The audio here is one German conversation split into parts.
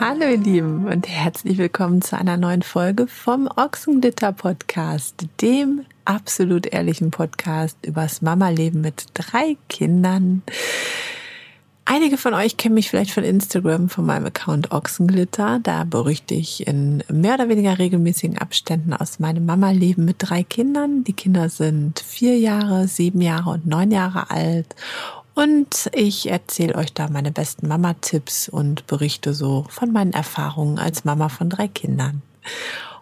Hallo ihr Lieben und herzlich willkommen zu einer neuen Folge vom Ochsenglitter Podcast, dem absolut ehrlichen Podcast übers Mama-Leben mit drei Kindern. Einige von euch kennen mich vielleicht von Instagram, von meinem Account Ochsenglitter. Da berichte ich in mehr oder weniger regelmäßigen Abständen aus meinem Mama-Leben mit drei Kindern. Die Kinder sind vier Jahre, sieben Jahre und neun Jahre alt. Und ich erzähle euch da meine besten Mama-Tipps und berichte so von meinen Erfahrungen als Mama von drei Kindern.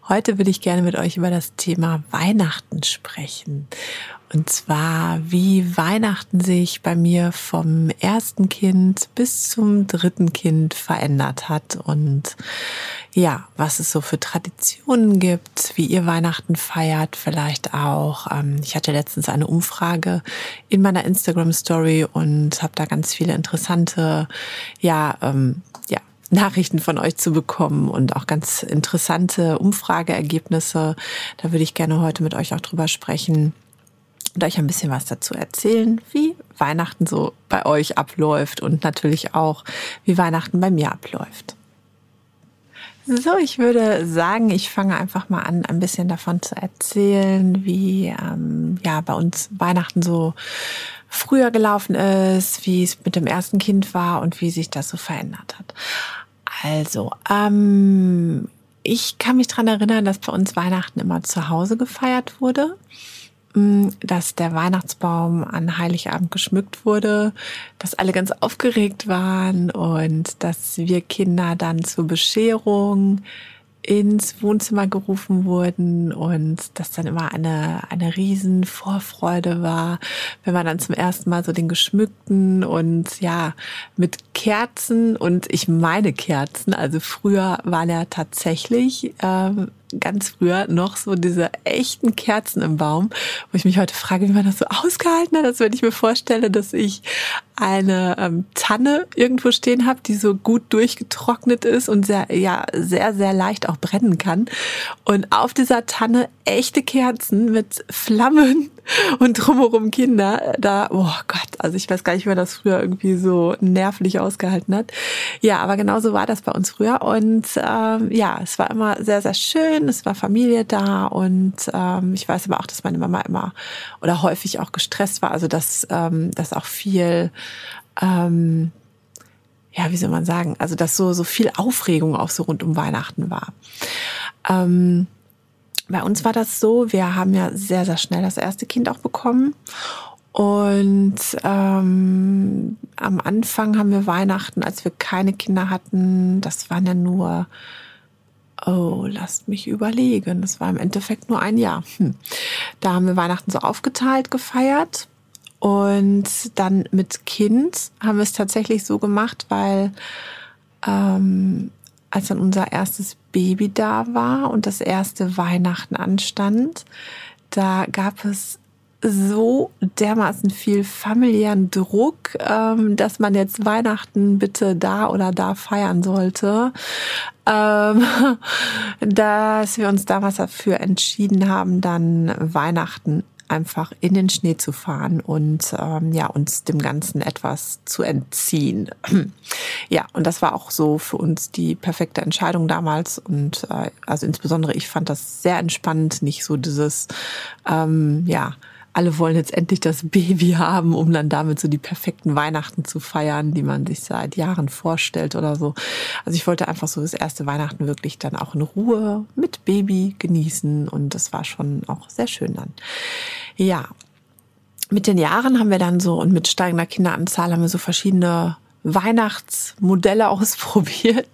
Heute will ich gerne mit euch über das Thema Weihnachten sprechen. Und zwar, wie Weihnachten sich bei mir vom ersten Kind bis zum dritten Kind verändert hat und ja, was es so für Traditionen gibt, wie ihr Weihnachten feiert, vielleicht auch. Ähm, ich hatte letztens eine Umfrage in meiner Instagram Story und habe da ganz viele interessante, ja, ähm, ja, Nachrichten von euch zu bekommen und auch ganz interessante Umfrageergebnisse. Da würde ich gerne heute mit euch auch drüber sprechen und euch ein bisschen was dazu erzählen, wie Weihnachten so bei euch abläuft und natürlich auch, wie Weihnachten bei mir abläuft. So, ich würde sagen, ich fange einfach mal an, ein bisschen davon zu erzählen, wie ähm, ja bei uns Weihnachten so früher gelaufen ist, wie es mit dem ersten Kind war und wie sich das so verändert hat. Also, ähm, ich kann mich dran erinnern, dass bei uns Weihnachten immer zu Hause gefeiert wurde, dass der Weihnachtsbaum an Heiligabend geschmückt wurde, dass alle ganz aufgeregt waren und dass wir Kinder dann zur Bescherung ins Wohnzimmer gerufen wurden und das dann immer eine, eine riesen Vorfreude war, wenn man dann zum ersten Mal so den geschmückten und ja, mit Kerzen und ich meine Kerzen, also früher waren ja tatsächlich ähm, ganz früher noch so diese echten Kerzen im Baum, wo ich mich heute frage, wie man das so ausgehalten hat, als wenn ich mir vorstelle, dass ich eine ähm, Tanne irgendwo stehen habe, die so gut durchgetrocknet ist und sehr, ja, sehr, sehr leicht auch brennen kann. Und auf dieser Tanne echte Kerzen mit Flammen und drumherum Kinder. Da, oh Gott, also ich weiß gar nicht, wie man das früher irgendwie so nervlich ausgehalten hat. Ja, aber genau so war das bei uns früher. Und ähm, ja, es war immer sehr, sehr schön. Es war Familie da und ähm, ich weiß aber auch, dass meine Mama immer oder häufig auch gestresst war. Also dass, ähm, dass auch viel ähm, ja, wie soll man sagen, also dass so, so viel Aufregung auch so rund um Weihnachten war. Ähm, bei uns war das so, wir haben ja sehr, sehr schnell das erste Kind auch bekommen. Und ähm, am Anfang haben wir Weihnachten, als wir keine Kinder hatten, das waren ja nur, oh, lasst mich überlegen, das war im Endeffekt nur ein Jahr. Hm. Da haben wir Weihnachten so aufgeteilt gefeiert. Und dann mit Kind haben wir es tatsächlich so gemacht, weil ähm, als dann unser erstes Baby da war und das erste Weihnachten anstand, da gab es so dermaßen viel familiären Druck, ähm, dass man jetzt Weihnachten bitte da oder da feiern sollte, ähm, dass wir uns damals dafür entschieden haben, dann Weihnachten einfach in den Schnee zu fahren und ähm, ja uns dem Ganzen etwas zu entziehen. ja, und das war auch so für uns die perfekte Entscheidung damals und äh, also insbesondere ich fand das sehr entspannend, nicht so dieses ähm, ja alle wollen jetzt endlich das Baby haben, um dann damit so die perfekten Weihnachten zu feiern, die man sich seit Jahren vorstellt oder so. Also ich wollte einfach so das erste Weihnachten wirklich dann auch in Ruhe mit Baby genießen und das war schon auch sehr schön dann. Ja, mit den Jahren haben wir dann so und mit steigender Kinderanzahl haben wir so verschiedene Weihnachtsmodelle ausprobiert.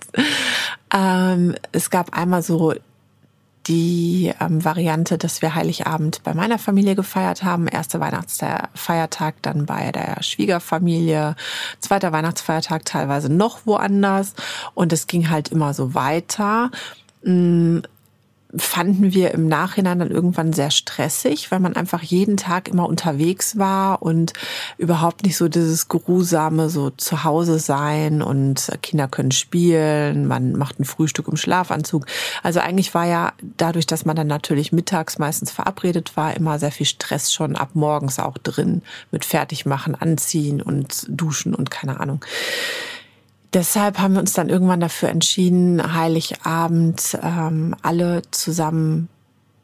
Ähm, es gab einmal so die ähm, Variante, dass wir Heiligabend bei meiner Familie gefeiert haben. Erster Weihnachtsfeiertag dann bei der Schwiegerfamilie, zweiter Weihnachtsfeiertag teilweise noch woanders. Und es ging halt immer so weiter. Fanden wir im Nachhinein dann irgendwann sehr stressig, weil man einfach jeden Tag immer unterwegs war und überhaupt nicht so dieses geruhsame so zu Hause sein und Kinder können spielen, man macht ein Frühstück im Schlafanzug. Also eigentlich war ja dadurch, dass man dann natürlich mittags meistens verabredet war, immer sehr viel Stress schon ab morgens auch drin mit Fertigmachen, Anziehen und Duschen und keine Ahnung. Deshalb haben wir uns dann irgendwann dafür entschieden, Heiligabend ähm, alle zusammen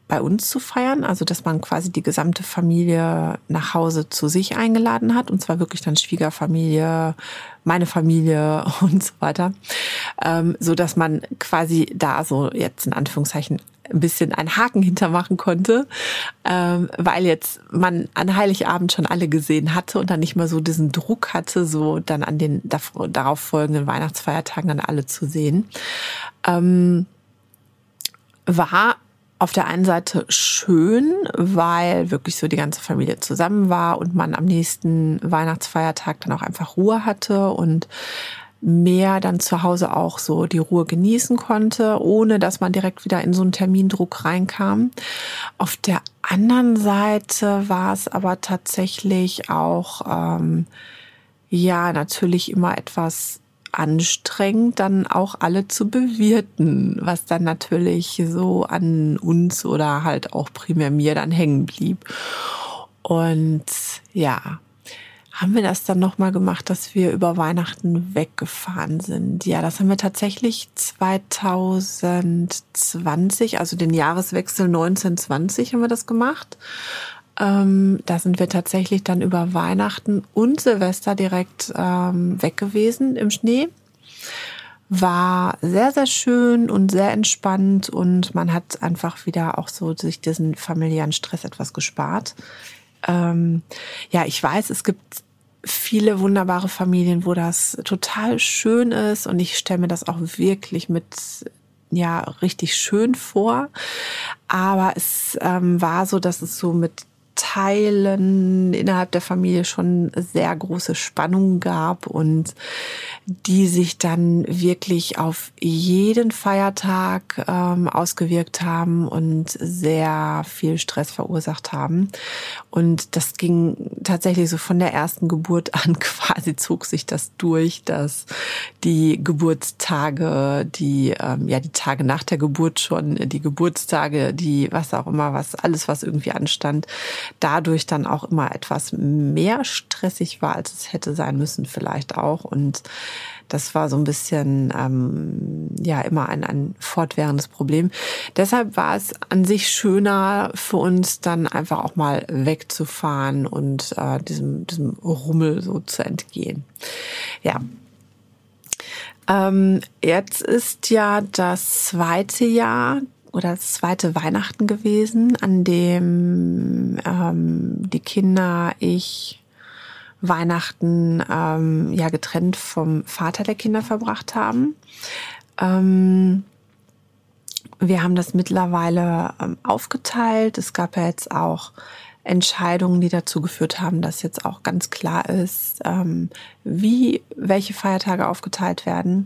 bei uns zu feiern, also dass man quasi die gesamte Familie nach Hause zu sich eingeladen hat. Und zwar wirklich dann Schwiegerfamilie, meine Familie und so weiter, ähm, so dass man quasi da so jetzt in Anführungszeichen ein bisschen einen Haken hintermachen konnte, ähm, weil jetzt man an Heiligabend schon alle gesehen hatte und dann nicht mehr so diesen Druck hatte, so dann an den darauf folgenden Weihnachtsfeiertagen dann alle zu sehen. Ähm, war auf der einen Seite schön, weil wirklich so die ganze Familie zusammen war und man am nächsten Weihnachtsfeiertag dann auch einfach Ruhe hatte und mehr dann zu Hause auch so die Ruhe genießen konnte, ohne dass man direkt wieder in so einen Termindruck reinkam. Auf der anderen Seite war es aber tatsächlich auch, ähm, ja, natürlich immer etwas anstrengend, dann auch alle zu bewirten, was dann natürlich so an uns oder halt auch primär mir dann hängen blieb. Und ja, haben wir das dann nochmal gemacht, dass wir über Weihnachten weggefahren sind. Ja, das haben wir tatsächlich 2020, also den Jahreswechsel 1920 haben wir das gemacht. Ähm, da sind wir tatsächlich dann über Weihnachten und Silvester direkt ähm, weg gewesen im Schnee. War sehr, sehr schön und sehr entspannt und man hat einfach wieder auch so sich diesen familiären Stress etwas gespart. Ähm, ja, ich weiß, es gibt viele wunderbare Familien, wo das total schön ist und ich stelle mir das auch wirklich mit ja richtig schön vor. Aber es ähm, war so, dass es so mit Teilen innerhalb der Familie schon sehr große Spannungen gab und die sich dann wirklich auf jeden Feiertag ähm, ausgewirkt haben und sehr viel Stress verursacht haben. Und das ging tatsächlich so von der ersten Geburt an quasi zog sich das durch, dass die Geburtstage, die ähm, ja die Tage nach der Geburt schon, die Geburtstage, die was auch immer, was alles was irgendwie anstand, dadurch dann auch immer etwas mehr stressig war, als es hätte sein müssen vielleicht auch. Und das war so ein bisschen ähm, ja immer ein, ein fortwährendes Problem. Deshalb war es an sich schöner für uns dann einfach auch mal wegzufahren und äh, diesem, diesem Rummel so zu entgehen. Ja, ähm, jetzt ist ja das zweite Jahr oder das zweite Weihnachten gewesen, an dem ähm, die Kinder, ich Weihnachten ähm, ja getrennt vom Vater der Kinder verbracht haben. Ähm, wir haben das mittlerweile ähm, aufgeteilt. Es gab ja jetzt auch Entscheidungen, die dazu geführt haben, dass jetzt auch ganz klar ist, ähm, wie welche Feiertage aufgeteilt werden.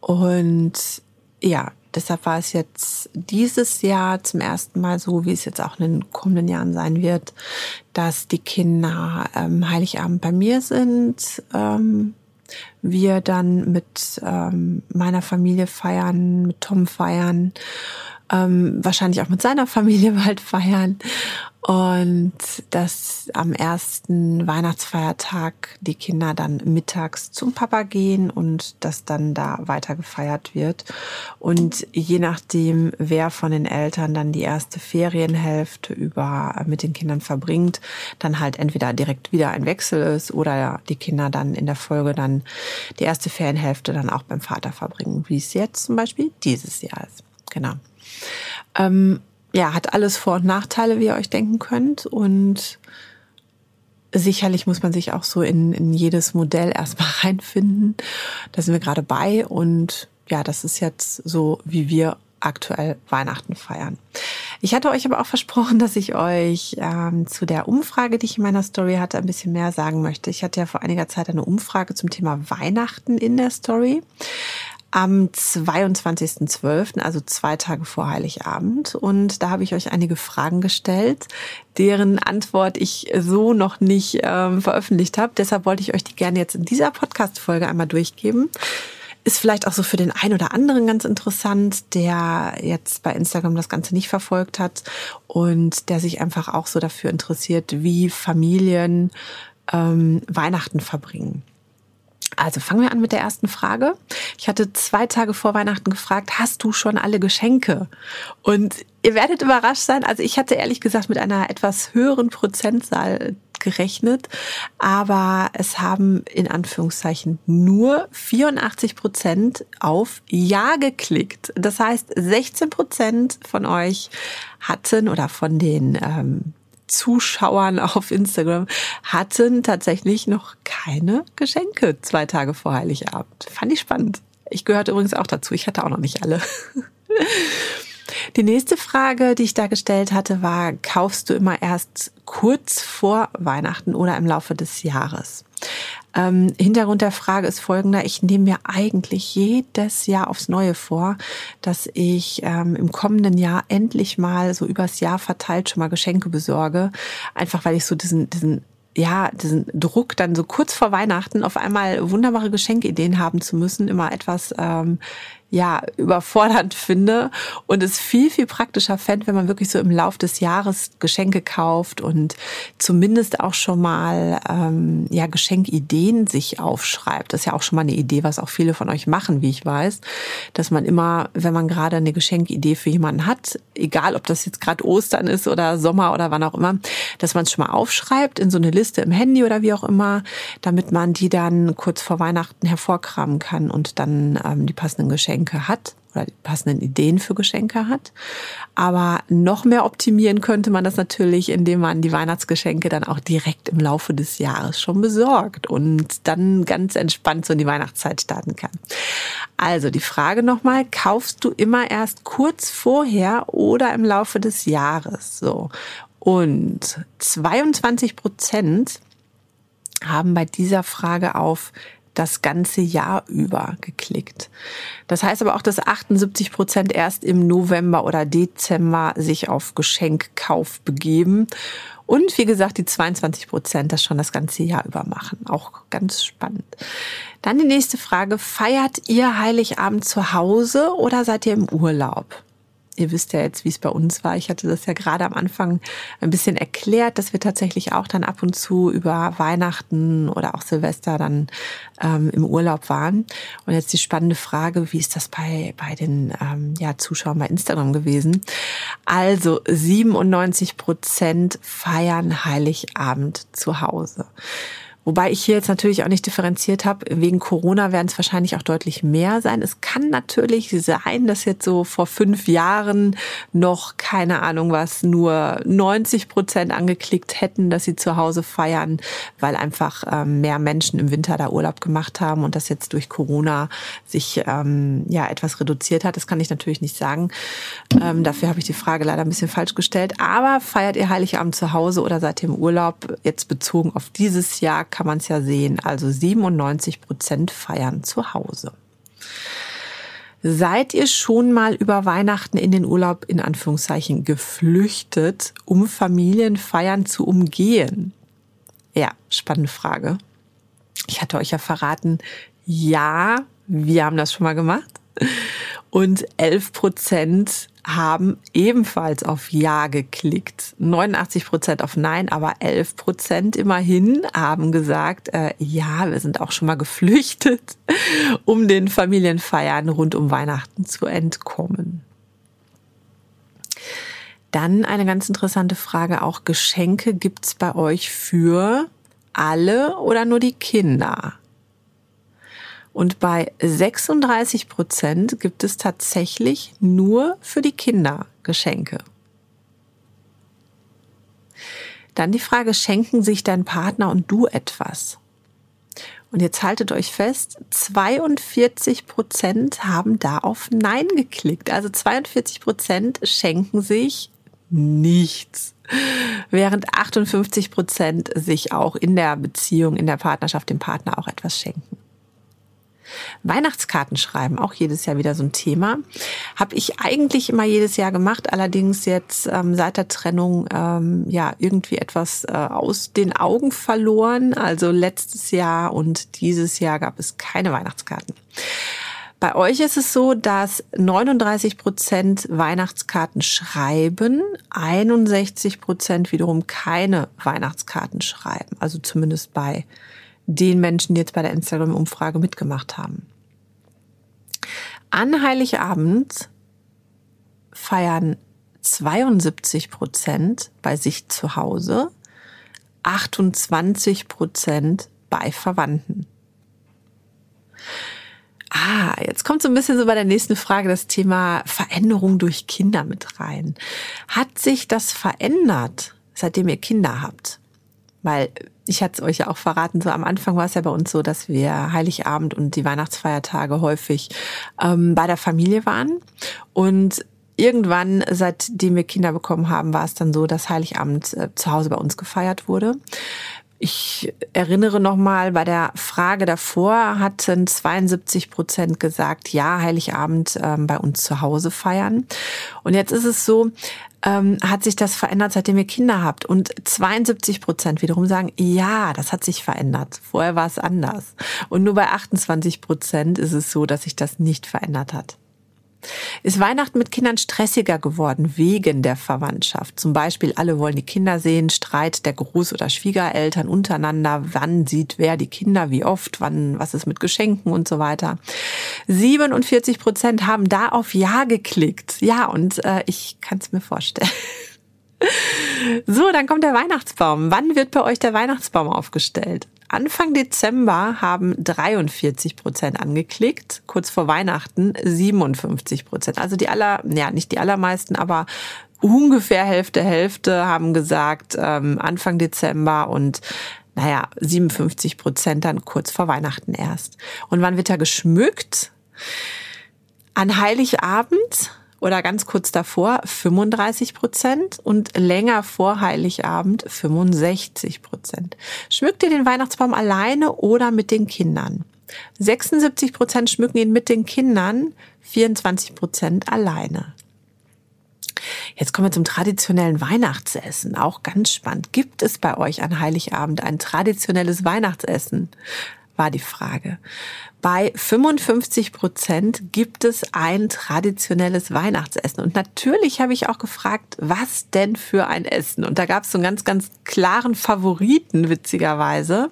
Und ja, Deshalb war es jetzt dieses Jahr zum ersten Mal so, wie es jetzt auch in den kommenden Jahren sein wird, dass die Kinder ähm, Heiligabend bei mir sind. Ähm, wir dann mit ähm, meiner Familie feiern, mit Tom feiern, ähm, wahrscheinlich auch mit seiner Familie bald feiern und dass am ersten Weihnachtsfeiertag die Kinder dann mittags zum Papa gehen und dass dann da weiter gefeiert wird. Und je nachdem, wer von den Eltern dann die erste Ferienhälfte über mit den Kindern verbringt, dann halt entweder direkt wieder ein Wechsel ist oder die Kinder dann in der Folge dann die erste Ferienhälfte dann auch beim Vater verbringen, wie es jetzt zum Beispiel dieses Jahr ist. Genau. Ähm, ja, hat alles Vor- und Nachteile, wie ihr euch denken könnt. Und sicherlich muss man sich auch so in, in jedes Modell erstmal reinfinden. Da sind wir gerade bei. Und ja, das ist jetzt so, wie wir aktuell Weihnachten feiern. Ich hatte euch aber auch versprochen, dass ich euch ähm, zu der Umfrage, die ich in meiner Story hatte, ein bisschen mehr sagen möchte. Ich hatte ja vor einiger Zeit eine Umfrage zum Thema Weihnachten in der Story am 22.12., also zwei Tage vor Heiligabend. Und da habe ich euch einige Fragen gestellt, deren Antwort ich so noch nicht ähm, veröffentlicht habe. Deshalb wollte ich euch die gerne jetzt in dieser Podcast-Folge einmal durchgeben. Ist vielleicht auch so für den einen oder anderen ganz interessant, der jetzt bei Instagram das Ganze nicht verfolgt hat und der sich einfach auch so dafür interessiert, wie Familien ähm, Weihnachten verbringen. Also fangen wir an mit der ersten Frage. Ich hatte zwei Tage vor Weihnachten gefragt, hast du schon alle Geschenke? Und ihr werdet überrascht sein. Also ich hatte ehrlich gesagt mit einer etwas höheren Prozentzahl gerechnet, aber es haben in Anführungszeichen nur 84 Prozent auf Ja geklickt. Das heißt, 16 Prozent von euch hatten oder von den ähm, Zuschauern auf Instagram hatten tatsächlich noch keine Geschenke zwei Tage vor Heiligabend. Fand ich spannend. Ich gehörte übrigens auch dazu. Ich hatte auch noch nicht alle. Die nächste Frage, die ich da gestellt hatte, war, kaufst du immer erst kurz vor Weihnachten oder im Laufe des Jahres? Ähm, Hintergrund der Frage ist folgender. Ich nehme mir eigentlich jedes Jahr aufs Neue vor, dass ich ähm, im kommenden Jahr endlich mal so übers Jahr verteilt schon mal Geschenke besorge. Einfach weil ich so diesen, diesen ja, diesen Druck dann so kurz vor Weihnachten auf einmal wunderbare Geschenkideen haben zu müssen, immer etwas ähm, ja, überfordernd finde und es viel, viel praktischer fände, wenn man wirklich so im Lauf des Jahres Geschenke kauft und zumindest auch schon mal ähm, ja, Geschenkideen sich aufschreibt. Das ist ja auch schon mal eine Idee, was auch viele von euch machen, wie ich weiß, dass man immer, wenn man gerade eine Geschenkidee für jemanden hat, egal ob das jetzt gerade Ostern ist oder Sommer oder wann auch immer, dass man es schon mal aufschreibt in so eine Liste im Handy oder wie auch immer, damit man die dann kurz vor Weihnachten hervorkramen kann und dann ähm, die passenden Geschenke Geschenke hat oder die passenden Ideen für Geschenke hat. Aber noch mehr optimieren könnte man das natürlich, indem man die Weihnachtsgeschenke dann auch direkt im Laufe des Jahres schon besorgt und dann ganz entspannt so in die Weihnachtszeit starten kann. Also die Frage nochmal, kaufst du immer erst kurz vorher oder im Laufe des Jahres? So. Und 22 Prozent haben bei dieser Frage auf das ganze Jahr über geklickt. Das heißt aber auch, dass 78 Prozent erst im November oder Dezember sich auf Geschenkkauf begeben. Und wie gesagt, die 22 Prozent das schon das ganze Jahr über machen. Auch ganz spannend. Dann die nächste Frage. Feiert ihr Heiligabend zu Hause oder seid ihr im Urlaub? Ihr wisst ja jetzt, wie es bei uns war. Ich hatte das ja gerade am Anfang ein bisschen erklärt, dass wir tatsächlich auch dann ab und zu über Weihnachten oder auch Silvester dann ähm, im Urlaub waren. Und jetzt die spannende Frage, wie ist das bei, bei den ähm, ja, Zuschauern bei Instagram gewesen? Also 97 Prozent feiern Heiligabend zu Hause. Wobei ich hier jetzt natürlich auch nicht differenziert habe. Wegen Corona werden es wahrscheinlich auch deutlich mehr sein. Es kann natürlich sein, dass jetzt so vor fünf Jahren noch, keine Ahnung was, nur 90 Prozent angeklickt hätten, dass sie zu Hause feiern, weil einfach ähm, mehr Menschen im Winter da Urlaub gemacht haben und das jetzt durch Corona sich ähm, ja etwas reduziert hat. Das kann ich natürlich nicht sagen. Ähm, dafür habe ich die Frage leider ein bisschen falsch gestellt. Aber feiert ihr Heiligabend zu Hause oder seid ihr im Urlaub? Jetzt bezogen auf dieses Jahr kann man es ja sehen. Also 97 Prozent feiern zu Hause. Seid ihr schon mal über Weihnachten in den Urlaub in Anführungszeichen geflüchtet, um Familienfeiern zu umgehen? Ja, spannende Frage. Ich hatte euch ja verraten, ja, wir haben das schon mal gemacht. Und 11 Prozent haben ebenfalls auf Ja geklickt. 89 Prozent auf Nein, aber 11 Prozent immerhin haben gesagt, äh, ja, wir sind auch schon mal geflüchtet, um den Familienfeiern rund um Weihnachten zu entkommen. Dann eine ganz interessante Frage, auch Geschenke gibt's bei euch für alle oder nur die Kinder? Und bei 36 Prozent gibt es tatsächlich nur für die Kinder Geschenke. Dann die Frage, schenken sich dein Partner und du etwas? Und jetzt haltet euch fest, 42 Prozent haben da auf Nein geklickt. Also 42 Prozent schenken sich nichts. Während 58 Prozent sich auch in der Beziehung, in der Partnerschaft dem Partner auch etwas schenken. Weihnachtskarten schreiben, auch jedes Jahr wieder so ein Thema. Habe ich eigentlich immer jedes Jahr gemacht, allerdings jetzt ähm, seit der Trennung ähm, ja irgendwie etwas äh, aus den Augen verloren. Also letztes Jahr und dieses Jahr gab es keine Weihnachtskarten. Bei euch ist es so, dass 39 Prozent Weihnachtskarten schreiben, 61 Prozent wiederum keine Weihnachtskarten schreiben. Also zumindest bei den Menschen, die jetzt bei der Instagram-Umfrage mitgemacht haben. An Heiligabend feiern 72 Prozent bei sich zu Hause, 28 Prozent bei Verwandten. Ah, jetzt kommt so ein bisschen so bei der nächsten Frage das Thema Veränderung durch Kinder mit rein. Hat sich das verändert, seitdem ihr Kinder habt? Weil ich hatte es euch ja auch verraten, so am Anfang war es ja bei uns so, dass wir Heiligabend und die Weihnachtsfeiertage häufig ähm, bei der Familie waren. Und irgendwann, seitdem wir Kinder bekommen haben, war es dann so, dass Heiligabend äh, zu Hause bei uns gefeiert wurde. Ich erinnere nochmal, bei der Frage davor hatten 72 Prozent gesagt, ja, Heiligabend ähm, bei uns zu Hause feiern. Und jetzt ist es so, ähm, hat sich das verändert, seitdem ihr Kinder habt. Und 72 Prozent wiederum sagen, ja, das hat sich verändert. Vorher war es anders. Und nur bei 28 Prozent ist es so, dass sich das nicht verändert hat. Ist Weihnachten mit Kindern stressiger geworden wegen der Verwandtschaft? Zum Beispiel, alle wollen die Kinder sehen, Streit der Groß- oder Schwiegereltern untereinander, wann sieht wer die Kinder, wie oft, wann, was ist mit Geschenken und so weiter. 47 Prozent haben da auf Ja geklickt. Ja, und äh, ich kann es mir vorstellen. So, dann kommt der Weihnachtsbaum. Wann wird bei euch der Weihnachtsbaum aufgestellt? Anfang Dezember haben 43 Prozent angeklickt, kurz vor Weihnachten 57 Prozent. Also die aller, ja nicht die allermeisten, aber ungefähr Hälfte Hälfte haben gesagt ähm, Anfang Dezember und naja 57 Prozent dann kurz vor Weihnachten erst. Und wann wird er geschmückt? An Heiligabend oder ganz kurz davor 35 Prozent und länger vor Heiligabend 65 Prozent. Schmückt ihr den Weihnachtsbaum alleine oder mit den Kindern? 76 Prozent schmücken ihn mit den Kindern, 24 Prozent alleine. Jetzt kommen wir zum traditionellen Weihnachtsessen. Auch ganz spannend. Gibt es bei euch an Heiligabend ein traditionelles Weihnachtsessen? War die Frage. Bei 55 Prozent gibt es ein traditionelles Weihnachtsessen. Und natürlich habe ich auch gefragt, was denn für ein Essen? Und da gab es so einen ganz, ganz klaren Favoriten, witzigerweise.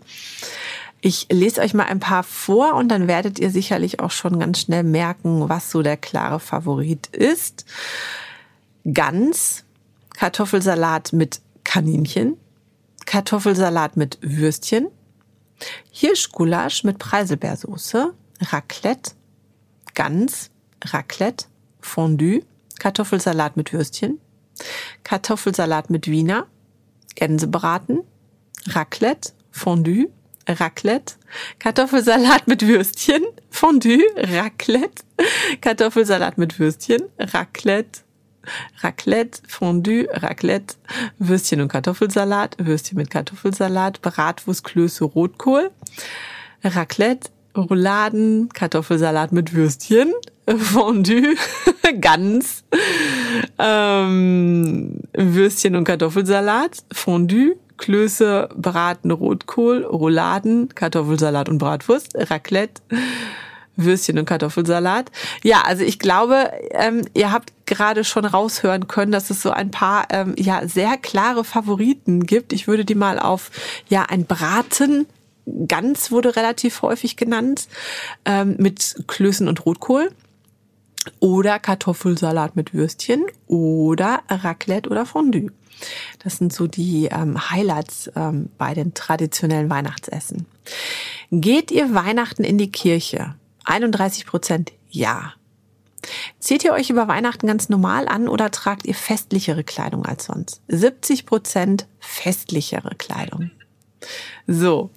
Ich lese euch mal ein paar vor und dann werdet ihr sicherlich auch schon ganz schnell merken, was so der klare Favorit ist. Gans, Kartoffelsalat mit Kaninchen, Kartoffelsalat mit Würstchen, Hirschgulasch mit Preiselbeersoße, Raclette, Gans, Raclette, Fondue, Kartoffelsalat mit Würstchen, Kartoffelsalat mit Wiener, Gänsebraten, Raclette, Fondue, Raclette, Kartoffelsalat mit Würstchen, Fondue, Raclette, Kartoffelsalat mit Würstchen, Raclette, Raclette, Fondue, Raclette, Würstchen und Kartoffelsalat, Würstchen mit Kartoffelsalat, Bratwurst, Klöße, Rotkohl, Raclette, Rouladen, Kartoffelsalat mit Würstchen, Fondue, Gans, ähm, Würstchen und Kartoffelsalat, Fondue, Klöße, Braten, Rotkohl, Rouladen, Kartoffelsalat und Bratwurst, Raclette, Würstchen und Kartoffelsalat. Ja, also ich glaube, ähm, ihr habt gerade schon raushören können, dass es so ein paar ähm, ja sehr klare Favoriten gibt. Ich würde die mal auf ja ein Braten Gans wurde relativ häufig genannt ähm, mit Klößen und Rotkohl oder Kartoffelsalat mit Würstchen oder Raclette oder Fondue. Das sind so die ähm, Highlights ähm, bei den traditionellen Weihnachtsessen. Geht ihr Weihnachten in die Kirche? 31 Prozent ja. Zieht ihr euch über Weihnachten ganz normal an oder tragt ihr festlichere Kleidung als sonst? 70 Prozent festlichere Kleidung. So.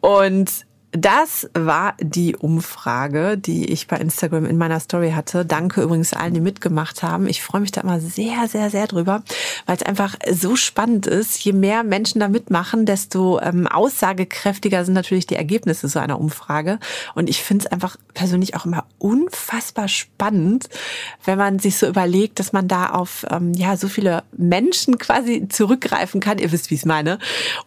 Und das war die Umfrage, die ich bei Instagram in meiner Story hatte. Danke übrigens allen, die mitgemacht haben. Ich freue mich da immer sehr, sehr, sehr drüber, weil es einfach so spannend ist. Je mehr Menschen da mitmachen, desto ähm, aussagekräftiger sind natürlich die Ergebnisse so einer Umfrage. Und ich finde es einfach persönlich auch immer unfassbar spannend, wenn man sich so überlegt, dass man da auf ähm, ja so viele Menschen quasi zurückgreifen kann. Ihr wisst, wie ich es meine.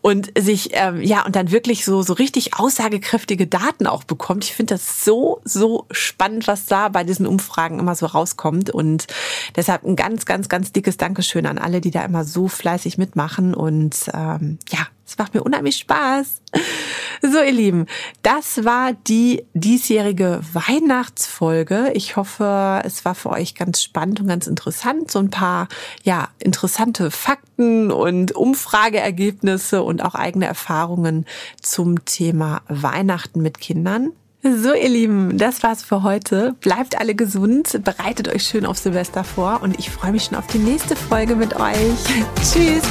Und sich ähm, ja und dann wirklich so so richtig aussagekräftig aussagekräftige Daten auch bekommt. Ich finde das so, so spannend, was da bei diesen Umfragen immer so rauskommt. Und deshalb ein ganz, ganz, ganz dickes Dankeschön an alle, die da immer so fleißig mitmachen. Und ähm, ja, Es macht mir unheimlich Spaß. So, ihr Lieben, das war die diesjährige Weihnachtsfolge. Ich hoffe, es war für euch ganz spannend und ganz interessant. So ein paar, ja, interessante Fakten und Umfrageergebnisse und auch eigene Erfahrungen zum Thema Weihnachten mit Kindern. So, ihr Lieben, das war's für heute. Bleibt alle gesund, bereitet euch schön auf Silvester vor und ich freue mich schon auf die nächste Folge mit euch. Tschüss!